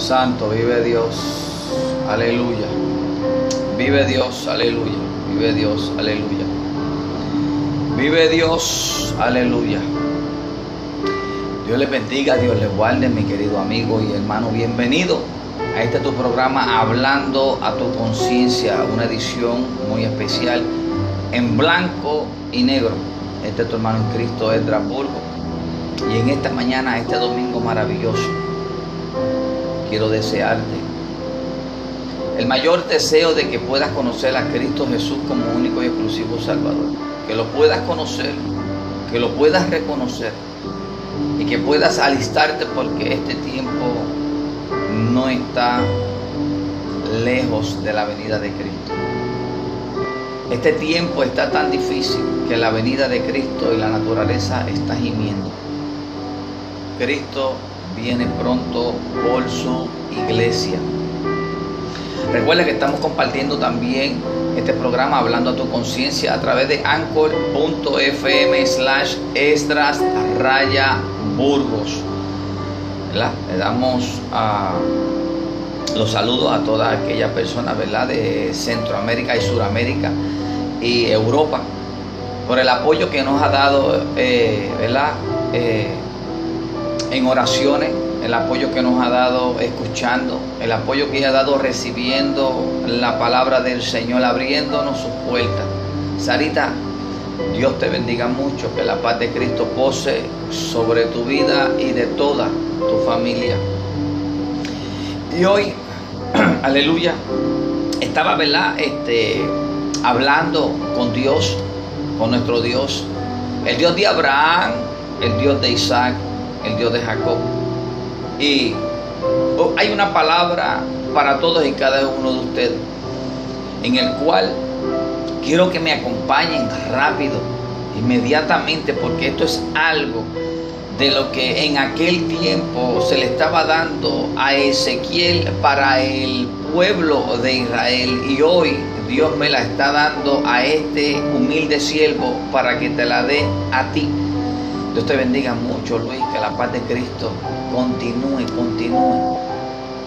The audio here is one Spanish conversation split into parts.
Santo, vive Dios, aleluya. Vive Dios, aleluya. Vive Dios, aleluya. Vive Dios, aleluya. Dios les bendiga, Dios les guarde, mi querido amigo y hermano. Bienvenido a este tu programa Hablando a tu conciencia, una edición muy especial en blanco y negro. Este es tu hermano en Cristo, Burgo. Y en esta mañana, este domingo maravilloso, quiero desearte el mayor deseo de que puedas conocer a Cristo Jesús como único y exclusivo Salvador. Que lo puedas conocer, que lo puedas reconocer y que puedas alistarte porque este tiempo no está lejos de la venida de Cristo. Este tiempo está tan difícil que la venida de Cristo y la naturaleza está gimiendo. Cristo viene pronto su iglesia. Recuerda que estamos compartiendo también este programa Hablando a tu conciencia a través de anchor.fm slash extras raya burgos. Le damos los saludos a todas aquellas personas ¿verdad? de Centroamérica y Suramérica y Europa por el apoyo que nos ha dado eh, ¿verdad? Eh, en oraciones, el apoyo que nos ha dado escuchando, el apoyo que ha dado recibiendo la palabra del Señor, abriéndonos sus puertas. Sarita, Dios te bendiga mucho, que la paz de Cristo pose sobre tu vida y de toda tu familia. Y hoy, aleluya, estaba, ¿verdad? Este, hablando con Dios, con nuestro Dios, el Dios de Abraham, el Dios de Isaac, el Dios de Jacob. Y oh, hay una palabra para todos y cada uno de ustedes, en el cual quiero que me acompañen rápido, inmediatamente, porque esto es algo de lo que en aquel tiempo se le estaba dando a Ezequiel para el pueblo de Israel y hoy Dios me la está dando a este humilde siervo para que te la dé a ti. Dios te bendiga mucho, Luis, que la paz de Cristo continúe, continúe.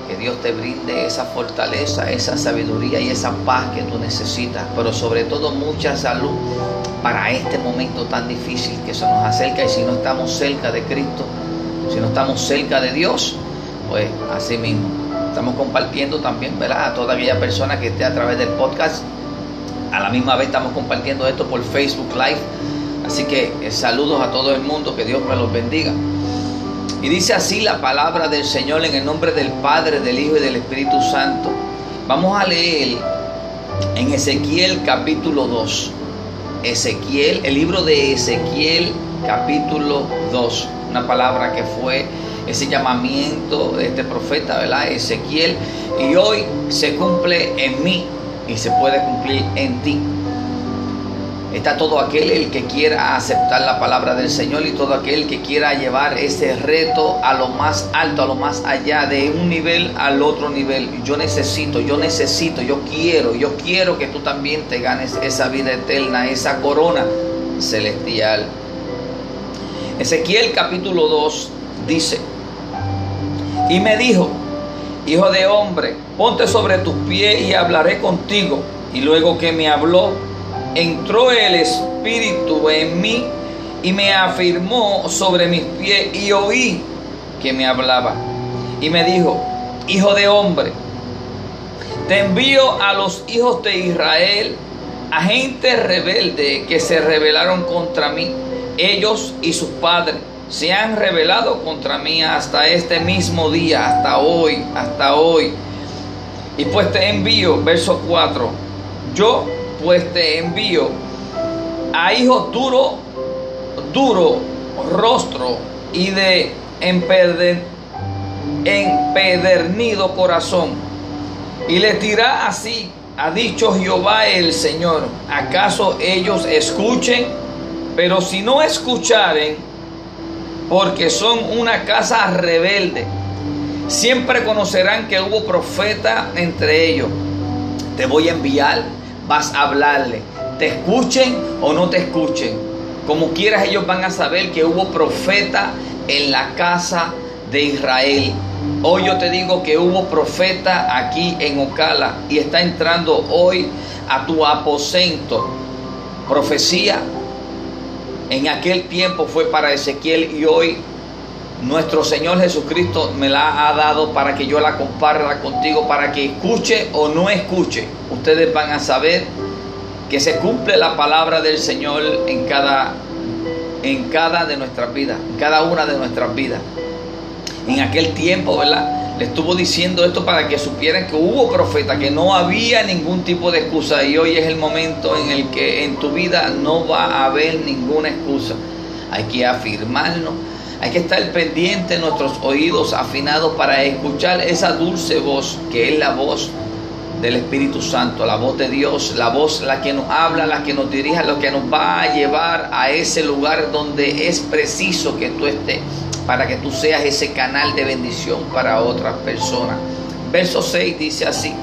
Que Dios te brinde esa fortaleza, esa sabiduría y esa paz que tú necesitas, pero sobre todo mucha salud para este momento tan difícil que se nos acerca y si no estamos cerca de Cristo, si no estamos cerca de Dios, pues así mismo. Estamos compartiendo también, ¿verdad? A toda aquella persona que esté a través del podcast. A la misma vez estamos compartiendo esto por Facebook Live Así que eh, saludos a todo el mundo, que Dios me los bendiga. Y dice así la palabra del Señor en el nombre del Padre, del Hijo y del Espíritu Santo. Vamos a leer en Ezequiel capítulo 2. Ezequiel, el libro de Ezequiel capítulo 2. Una palabra que fue ese llamamiento de este profeta, ¿verdad? Ezequiel. Y hoy se cumple en mí y se puede cumplir en ti. Está todo aquel el que quiera aceptar la palabra del Señor y todo aquel que quiera llevar ese reto a lo más alto, a lo más allá, de un nivel al otro nivel. Yo necesito, yo necesito, yo quiero, yo quiero que tú también te ganes esa vida eterna, esa corona celestial. Ezequiel capítulo 2 dice, y me dijo, hijo de hombre, ponte sobre tus pies y hablaré contigo. Y luego que me habló, entró el Espíritu en mí y me afirmó sobre mis pies y oí que me hablaba. Y me dijo, hijo de hombre, te envío a los hijos de Israel, a gente rebelde que se rebelaron contra mí. Ellos y sus padres se han rebelado contra mí hasta este mismo día, hasta hoy, hasta hoy. Y pues te envío, verso 4, yo pues te envío a hijos duro, duro rostro y de empedernido corazón. Y le dirá así, ha dicho Jehová el Señor, ¿acaso ellos escuchen? Pero si no escucharen, porque son una casa rebelde, siempre conocerán que hubo profeta entre ellos. Te voy a enviar vas a hablarle. Te escuchen o no te escuchen. Como quieras ellos van a saber que hubo profeta en la casa de Israel. Hoy yo te digo que hubo profeta aquí en Ocala y está entrando hoy a tu aposento. Profecía en aquel tiempo fue para Ezequiel y hoy nuestro Señor Jesucristo me la ha dado para que yo la comparta contigo, para que escuche o no escuche. Ustedes van a saber que se cumple la palabra del Señor en cada, en cada de nuestras vidas, en cada una de nuestras vidas. En aquel tiempo, ¿verdad? Le estuvo diciendo esto para que supieran que hubo profeta, que no había ningún tipo de excusa y hoy es el momento en el que en tu vida no va a haber ninguna excusa. Hay que afirmarnos hay que estar pendiente nuestros oídos afinados para escuchar esa dulce voz que es la voz del Espíritu Santo, la voz de Dios, la voz la que nos habla, la que nos dirige, lo que nos va a llevar a ese lugar donde es preciso que tú estés para que tú seas ese canal de bendición para otras personas. Verso 6 dice así,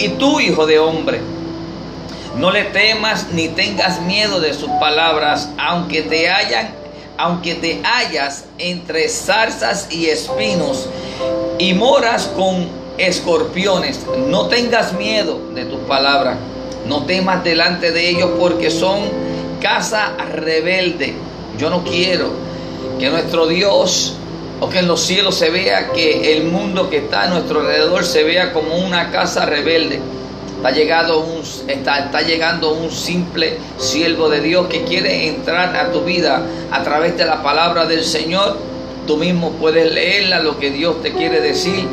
y tú, hijo de hombre, no le temas ni tengas miedo de sus palabras, aunque te hayan aunque te hallas entre zarzas y espinos y moras con escorpiones, no tengas miedo de tus palabras, no temas delante de ellos porque son casa rebelde. Yo no quiero que nuestro Dios o que en los cielos se vea que el mundo que está a nuestro alrededor se vea como una casa rebelde. Está, llegado un, está, está llegando un simple siervo de Dios que quiere entrar a tu vida a través de la palabra del Señor. Tú mismo puedes leerla, lo que Dios te quiere decir.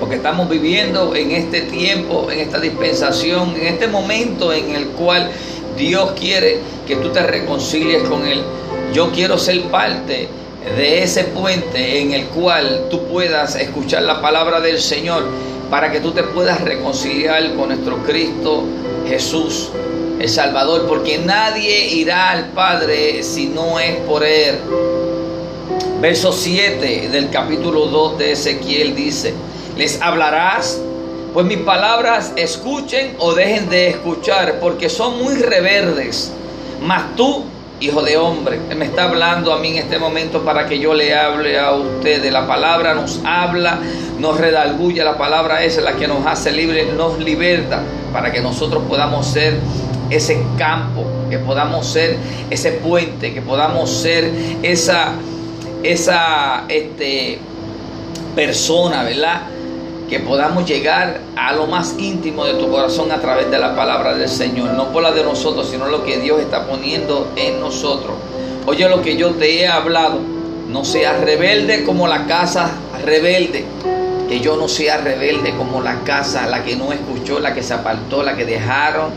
Porque estamos viviendo en este tiempo, en esta dispensación, en este momento en el cual Dios quiere que tú te reconcilies con Él. Yo quiero ser parte de ese puente en el cual tú puedas escuchar la palabra del Señor para que tú te puedas reconciliar con nuestro Cristo Jesús, el Salvador, porque nadie irá al Padre si no es por Él. Verso 7 del capítulo 2 de Ezequiel dice, les hablarás, pues mis palabras escuchen o dejen de escuchar, porque son muy reverdes, mas tú hijo de hombre. Él me está hablando a mí en este momento para que yo le hable a ustedes. La palabra nos habla, nos redalgulla, la palabra es la que nos hace libre, nos liberta para que nosotros podamos ser ese campo, que podamos ser ese puente, que podamos ser esa, esa este, persona, ¿verdad? Que podamos llegar a lo más íntimo de tu corazón a través de la palabra del Señor, no por la de nosotros, sino lo que Dios está poniendo en nosotros. Oye lo que yo te he hablado, no seas rebelde como la casa rebelde, que yo no sea rebelde como la casa, la que no escuchó, la que se apartó, la que dejaron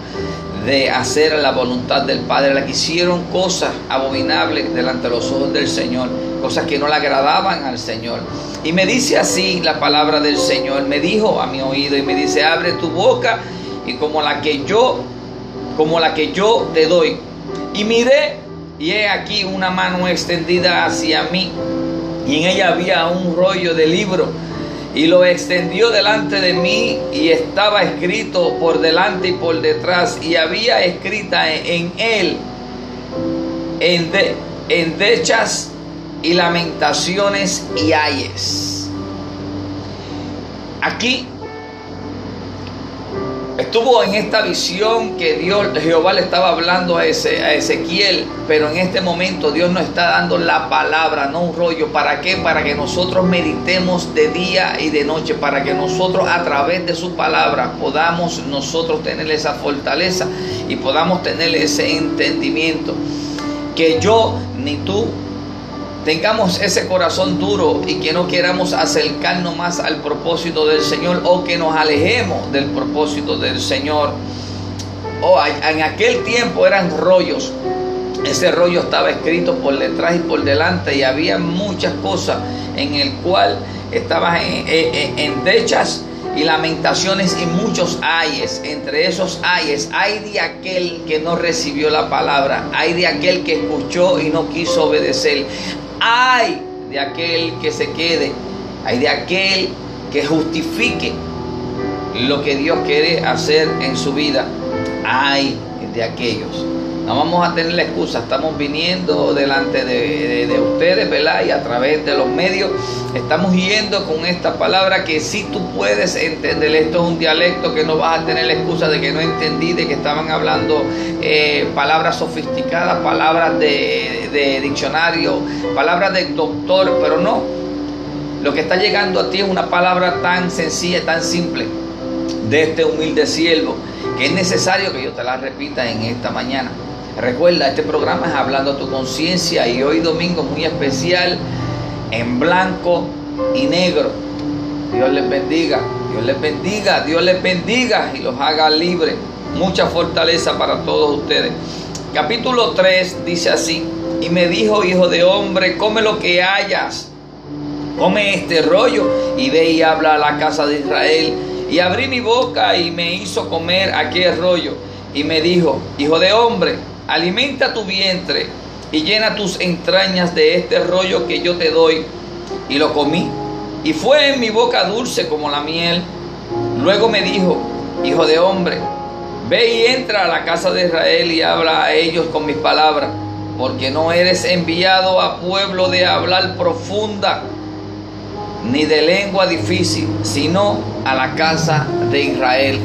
de hacer la voluntad del Padre, la que hicieron cosas abominables delante de los ojos del Señor, cosas que no le agradaban al Señor. Y me dice así la palabra del Señor, me dijo a mi oído y me dice, abre tu boca y como la que yo, como la que yo te doy. Y miré y he aquí una mano extendida hacia mí y en ella había un rollo de libro y lo extendió delante de mí y estaba escrito por delante y por detrás y había escrita en él en, de, endechas y lamentaciones y ayes. Aquí estuvo en esta visión que Dios, Jehová le estaba hablando a, a Ezequiel, pero en este momento Dios nos está dando la palabra, no un rollo. ¿Para qué? Para que nosotros meditemos de día y de noche, para que nosotros a través de su palabra podamos nosotros tener esa fortaleza y podamos tener ese entendimiento. Que yo ni tú tengamos ese corazón duro y que no queramos acercarnos más al propósito del Señor o que nos alejemos del propósito del Señor. O en aquel tiempo eran rollos. Ese rollo estaba escrito por detrás y por delante y había muchas cosas en el cual estaban en, dechas y lamentaciones y muchos ayes. Entre esos ayes, hay de aquel que no recibió la palabra, hay de aquel que escuchó y no quiso obedecer, hay de aquel que se quede, hay de aquel que justifique lo que Dios quiere hacer en su vida. Hay de aquellos. No vamos a tener la excusa, estamos viniendo delante de, ustedes, ¿verdad? Y a través de los medios estamos yendo con esta palabra que si tú puedes entender, esto es un dialecto que no vas a tener la excusa de que no entendí, de que estaban hablando eh, palabras sofisticadas, palabras de, diccionario, palabras de doctor, pero no. Lo que está llegando a ti es una palabra tan sencilla, tan simple de este humilde siervo, que es necesario que yo te la repita en esta mañana. Recuerda, este programa es Hablando a tu conciencia y hoy domingo muy especial en blanco y negro. Dios les bendiga, Dios les bendiga, Dios les bendiga y los haga libres. Mucha fortaleza para todos ustedes. Capítulo 3 dice así, y me dijo, hijo de hombre, come lo que hayas, come este rollo y ve y habla a la casa de Israel. Y abrí mi boca y me hizo comer aquel rollo. Y me dijo, hijo de hombre, alimenta tu vientre y llena tus entrañas de este rollo que yo te doy. Y lo comí. Y fue en mi boca dulce como la miel. Luego me dijo, hijo de hombre, ve y entra a la casa de Israel y habla a ellos con mis palabras, porque no eres enviado a pueblo de hablar profunda ni de lengua difícil, sino a la casa de Israel.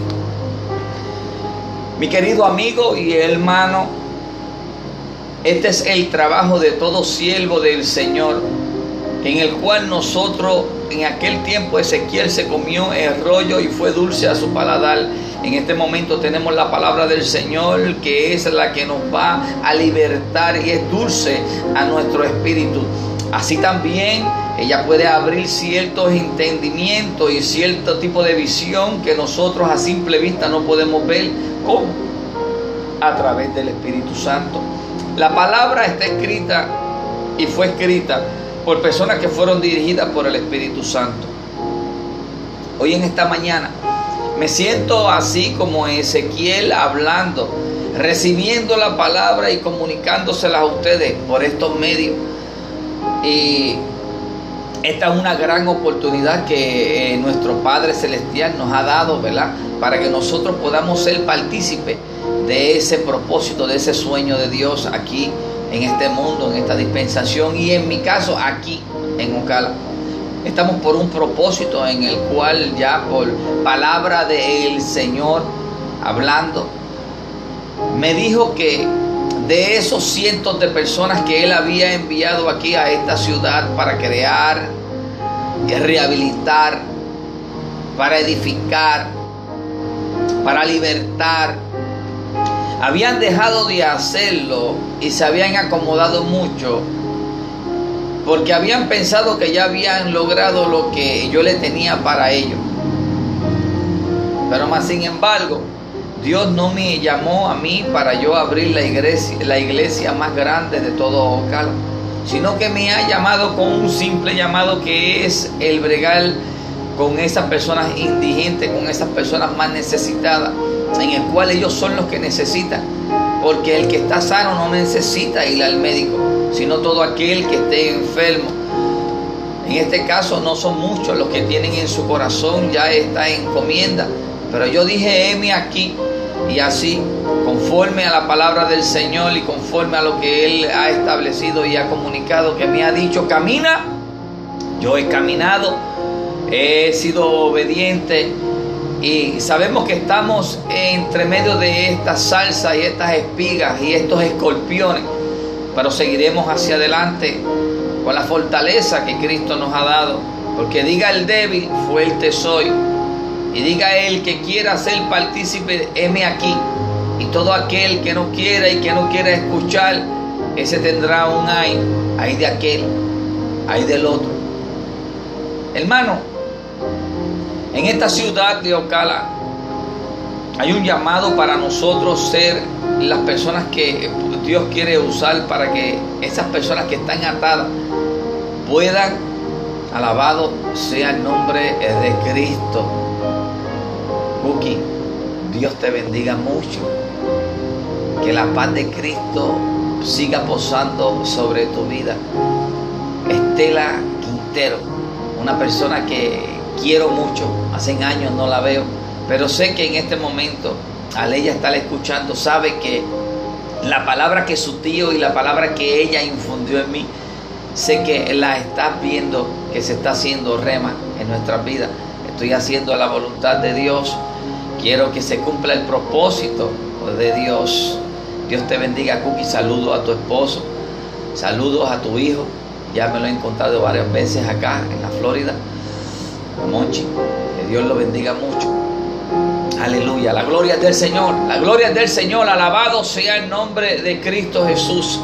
Mi querido amigo y hermano, este es el trabajo de todo siervo del Señor, en el cual nosotros en aquel tiempo Ezequiel se comió el rollo y fue dulce a su paladar. En este momento tenemos la palabra del Señor que es la que nos va a libertar y es dulce a nuestro espíritu. Así también ella puede abrir ciertos entendimientos y cierto tipo de visión que nosotros a simple vista no podemos ver. ¿Cómo? A través del Espíritu Santo. La palabra está escrita y fue escrita por personas que fueron dirigidas por el Espíritu Santo. Hoy en esta mañana me siento así como Ezequiel hablando, recibiendo la palabra y comunicándosela a ustedes por estos medios. Y esta es una gran oportunidad que eh, nuestro Padre Celestial nos ha dado, ¿verdad? Para que nosotros podamos ser partícipes de ese propósito, de ese sueño de Dios aquí en este mundo, en esta dispensación y en mi caso aquí en Ocala. Estamos por un propósito en el cual ya por palabra del Señor hablando, me dijo que de esos cientos de personas que Él había enviado aquí a esta ciudad para crear, y rehabilitar, para edificar, para libertar, habían dejado de hacerlo y se habían acomodado mucho porque habían pensado que ya habían logrado lo que yo le tenía para ellos. Pero más sin embargo, Dios no me llamó a mí para yo abrir la iglesia, la iglesia más grande de todo Ocala, sino que me ha llamado con un simple llamado que es el bregal con esas personas indigentes, con esas personas más necesitadas en el cual ellos son los que necesitan. Porque el que está sano no necesita ir al médico, sino todo aquel que esté enfermo. En este caso no son muchos los que tienen en su corazón ya esta encomienda. Pero yo dije, heme aquí. Y así, conforme a la palabra del Señor y conforme a lo que Él ha establecido y ha comunicado, que me ha dicho, camina. Yo he caminado, he sido obediente y sabemos que estamos entre medio de esta salsa y estas espigas y estos escorpiones, pero seguiremos hacia adelante con la fortaleza que Cristo nos ha dado. Porque diga el débil, fuerte soy. Y diga el que quiera ser partícipe, heme aquí. Y todo aquel que no quiera y que no quiera escuchar, ese tendrá un ay, ay de aquel, ay del otro. Hermano, en esta ciudad de Ocala hay un llamado para nosotros ser las personas que Dios quiere usar para que esas personas que están atadas puedan, alabado sea el nombre de Cristo. Buki, Dios te bendiga mucho. Que la paz de Cristo siga posando sobre tu vida. Estela Quintero, una persona que quiero mucho, hace años no la veo, pero sé que en este momento, al ella estar escuchando, sabe que, La palabra que su tío y la palabra que ella infundió en mí, sé que la estás viendo que se está haciendo rema en nuestras vidas. Estoy haciendo la voluntad de Dios. Quiero que se cumpla el propósito de Dios. Dios te bendiga, Cookie. Saludos a tu esposo. Saludos a tu hijo. Ya me lo he encontrado varias veces acá en la Florida. Monchi. Que Dios lo bendiga mucho. Aleluya. La gloria es del Señor. La gloria es del Señor. Alabado sea el nombre de Cristo Jesús.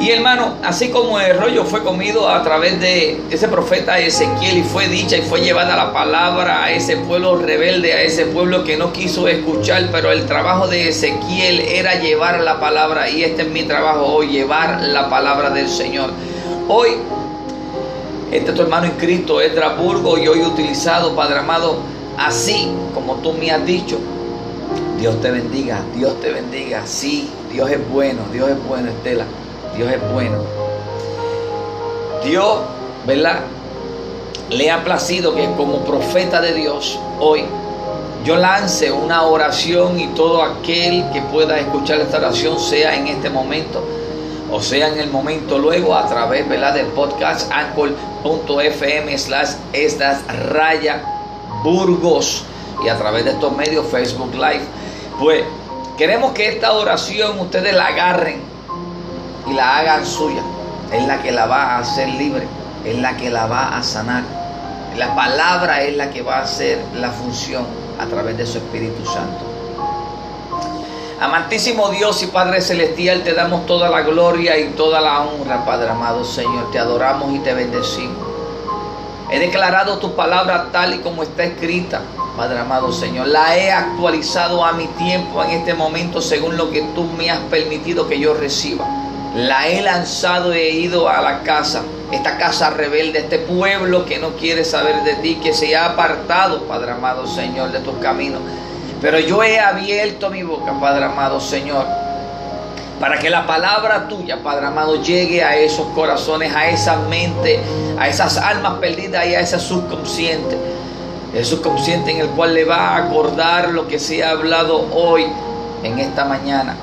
Y hermano, así como el rollo fue comido a través de ese profeta Ezequiel y fue dicha y fue llevada la palabra a ese pueblo rebelde, a ese pueblo que no quiso escuchar, pero el trabajo de Ezequiel era llevar la palabra y este es mi trabajo hoy, llevar la palabra del Señor. Hoy, este es tu hermano en Cristo, Burgo, y hoy utilizado, Padre amado, así como tú me has dicho. Dios te bendiga, Dios te bendiga. Sí, Dios es bueno, Dios es bueno, Estela. Dios es bueno. Dios, ¿verdad? Le ha placido que como profeta de Dios hoy yo lance una oración y todo aquel que pueda escuchar esta oración sea en este momento o sea en el momento luego a través ¿verdad? del podcast anchor.fm slash estas raya burgos y a través de estos medios Facebook Live pues queremos que esta oración ustedes la agarren y la hagan suya. Es la que la va a hacer libre, es la que la va a sanar. La palabra es la que va a hacer la función a través de su Espíritu Santo. Amantísimo Dios y Padre Celestial, te damos toda la gloria y toda la honra, Padre amado Señor. Te adoramos y te bendecimos. He declarado tu palabra tal y como está escrita, Padre amado Señor. La he actualizado a mi tiempo en este momento según lo que tú me has permitido que yo reciba la he lanzado y he ido a la casa, esta casa rebelde, este pueblo que no quiere saber de ti, que se ha apartado, Padre amado Señor, de tus caminos. Pero yo he abierto mi boca, Padre amado Señor, para que la palabra tuya, Padre amado, llegue a esos corazones, a esa mente, a esas almas perdidas y a ese subconsciente. El subconsciente en el cual le va a acordar lo que se ha hablado hoy, en esta mañana.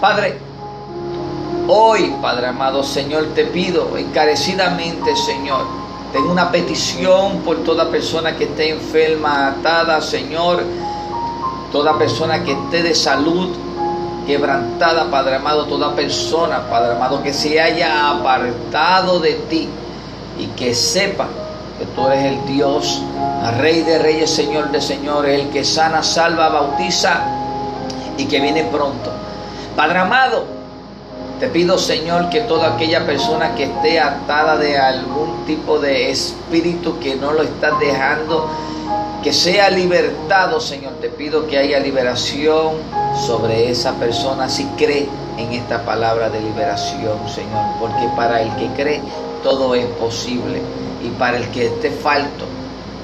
Padre, Hoy, Padre amado, Señor, te pido encarecidamente, Señor, tengo una petición por toda persona que esté enferma, atada, Señor, toda persona que esté de salud quebrantada, Padre amado, toda persona, Padre amado, que se haya apartado de ti y que sepa que tú eres el Dios, Rey de Reyes, Señor de Señores, el que sana, salva, bautiza y que viene pronto. Padre amado, te pido, Señor, que toda aquella persona que esté atada de algún tipo de espíritu que no lo está dejando, que sea libertado, Señor. Te pido que haya liberación sobre esa persona si cree en esta palabra de liberación, Señor. Porque para el que cree, todo es posible. Y para el que esté falto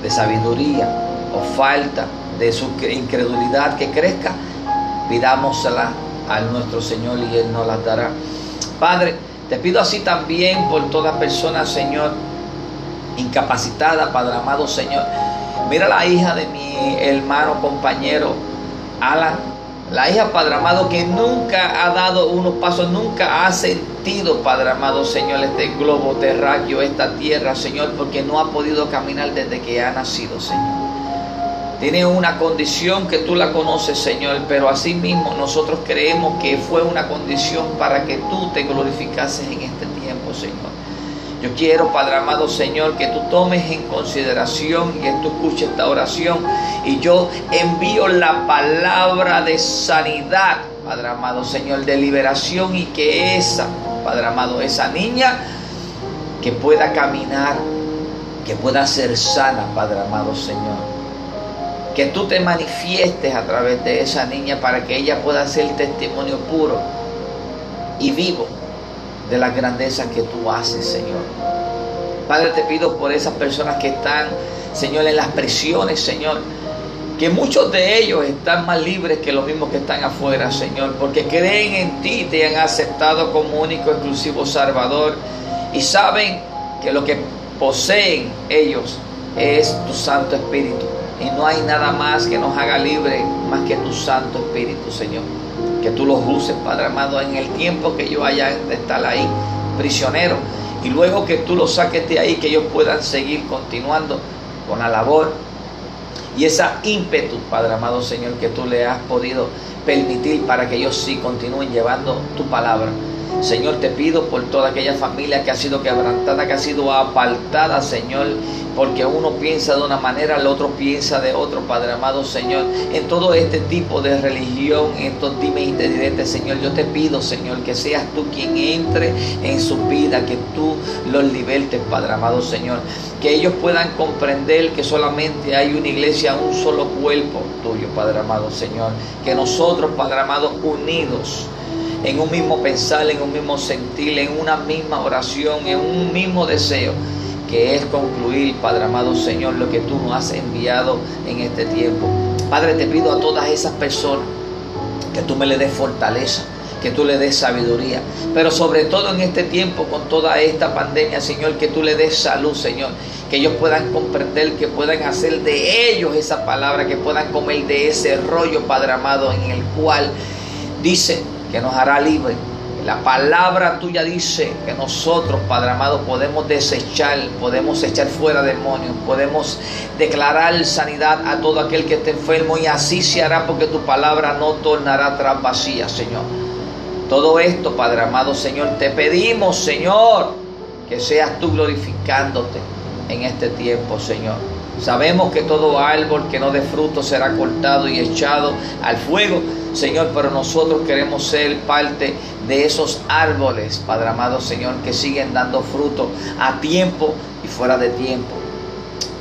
de sabiduría o falta de su incredulidad que crezca, pidámosla a nuestro Señor y Él nos las dará. Padre, te pido así también por toda persona, Señor, incapacitada, Padre amado, Señor. Mira la hija de mi hermano, compañero, Alan. La hija, Padre amado, que nunca ha dado unos pasos, nunca ha sentido, Padre amado, Señor, este globo terráqueo, esta tierra, Señor, porque no ha podido caminar desde que ha nacido, Señor. Tiene una condición que tú la conoces, Señor, pero asimismo nosotros creemos que fue una condición para que tú te glorificases en este tiempo, Señor. Yo quiero, Padre amado Señor, que tú tomes en consideración y que tú escuches esta oración. Y yo envío la palabra de sanidad, Padre amado Señor, de liberación y que esa, Padre amado, esa niña que pueda caminar, que pueda ser sana, Padre amado Señor que tú te manifiestes a través de esa niña para que ella pueda ser testimonio puro y vivo de las grandezas que tú haces, Señor. Padre, te pido por esas personas que están, Señor, en las prisiones, Señor. Que muchos de ellos están más libres que los mismos que están afuera, Señor. Porque creen en ti, te han aceptado como único, exclusivo Salvador. Y saben que lo que poseen ellos es tu Santo Espíritu y no hay nada más que nos haga libre más que tu Santo Espíritu, Señor. Que tú los uses, Padre amado, en el tiempo que yo haya de estar ahí, prisionero. Y luego que tú los saques de ahí, que ellos puedan seguir continuando con la labor y esa ímpetu, Padre amado Señor, que tú le has podido permitir para que ellos sí continúen llevando tu palabra. Señor, te pido por toda aquella familia que ha sido quebrantada, que ha sido apartada, Señor, porque uno piensa de una manera, el otro piensa de otro, Padre amado, Señor. En todo este tipo de religión, en estos dimes y Señor, yo te pido, Señor, que seas tú quien entre en su vida, que tú los libertes, Padre amado, Señor. Que ellos puedan comprender que solamente hay una iglesia, un solo cuerpo tuyo, Padre amado, Señor. Que nosotros, Padre amado, unidos, en un mismo pensar, en un mismo sentir, en una misma oración, en un mismo deseo, que es concluir, Padre amado Señor, lo que tú nos has enviado en este tiempo. Padre, te pido a todas esas personas que tú me le des fortaleza, que tú le des sabiduría, pero sobre todo en este tiempo con toda esta pandemia, Señor, que tú le des salud, Señor, que ellos puedan comprender, que puedan hacer de ellos esa palabra, que puedan comer de ese rollo, Padre amado, en el cual dice que nos hará libre. La palabra tuya dice que nosotros, Padre amado, podemos desechar, podemos echar fuera demonios, podemos declarar sanidad a todo aquel que esté enfermo y así se hará porque tu palabra no tornará atrás vacía, Señor. Todo esto, Padre amado, Señor, te pedimos, Señor, que seas tú glorificándote en este tiempo, Señor. Sabemos que todo árbol que no dé fruto será cortado y echado al fuego. Señor, pero nosotros queremos ser parte de esos árboles, Padre amado Señor, que siguen dando fruto a tiempo y fuera de tiempo.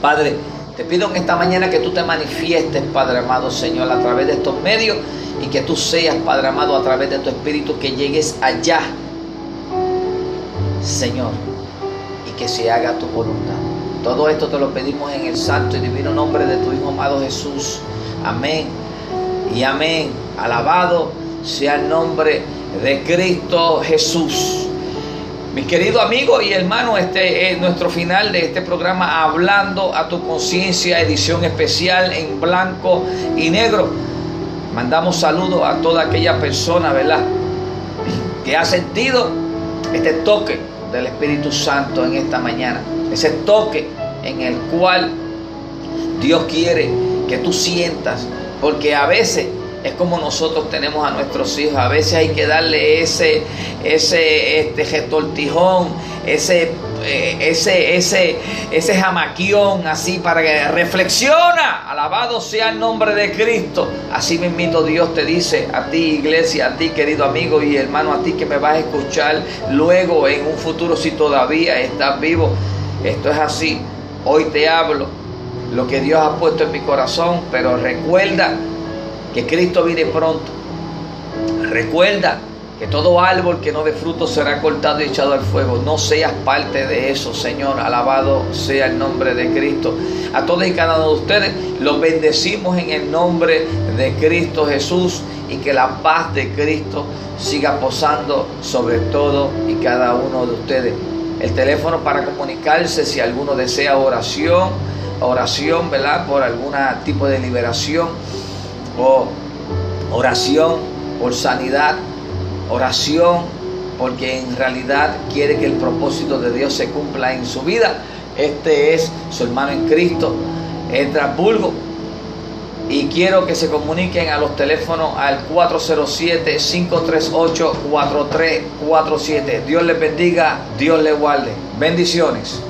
Padre, te pido en esta mañana que tú te manifiestes, Padre amado Señor, a través de estos medios y que tú seas, Padre amado, a través de tu Espíritu, que llegues allá, Señor, y que se haga tu voluntad. Todo esto te lo pedimos en el santo y divino nombre de tu Hijo amado Jesús. Amén y amén. Alabado sea el nombre de Cristo Jesús. Mi querido amigo y hermano, este es nuestro final de este programa Hablando a tu conciencia, edición especial en blanco y negro. Mandamos saludos a toda aquella persona, ¿verdad? Que ha sentido este toque del Espíritu Santo en esta mañana. Ese toque en el cual Dios quiere que tú sientas porque a veces es como nosotros tenemos a nuestros hijos. A veces hay que darle ese, ese este gestortijón, ese, eh, ese, ese, ese jamaquión así para que reflexiona. Alabado sea el nombre de Cristo. Así mismito Dios te dice a ti, iglesia, a ti, querido amigo y hermano, a ti que me vas a escuchar luego en un futuro si todavía estás vivo. Esto es así. Hoy te hablo lo que Dios ha puesto en mi corazón, pero recuerda que Cristo viene pronto. Recuerda que todo árbol que no dé fruto será cortado y echado al fuego. No seas parte de eso, Señor. Alabado sea el nombre de Cristo. A todos y cada uno de ustedes los bendecimos en el nombre de Cristo Jesús y que la paz de Cristo siga posando sobre todo y cada uno de ustedes. El teléfono para comunicarse si alguno desea oración oración, ¿verdad? Por algún tipo de liberación o oración por sanidad, oración porque en realidad quiere que el propósito de Dios se cumpla en su vida. Este es su hermano en Cristo, Estrasburgo. Y quiero que se comuniquen a los teléfonos al 407-538-4347. Dios les bendiga, Dios les guarde. Bendiciones.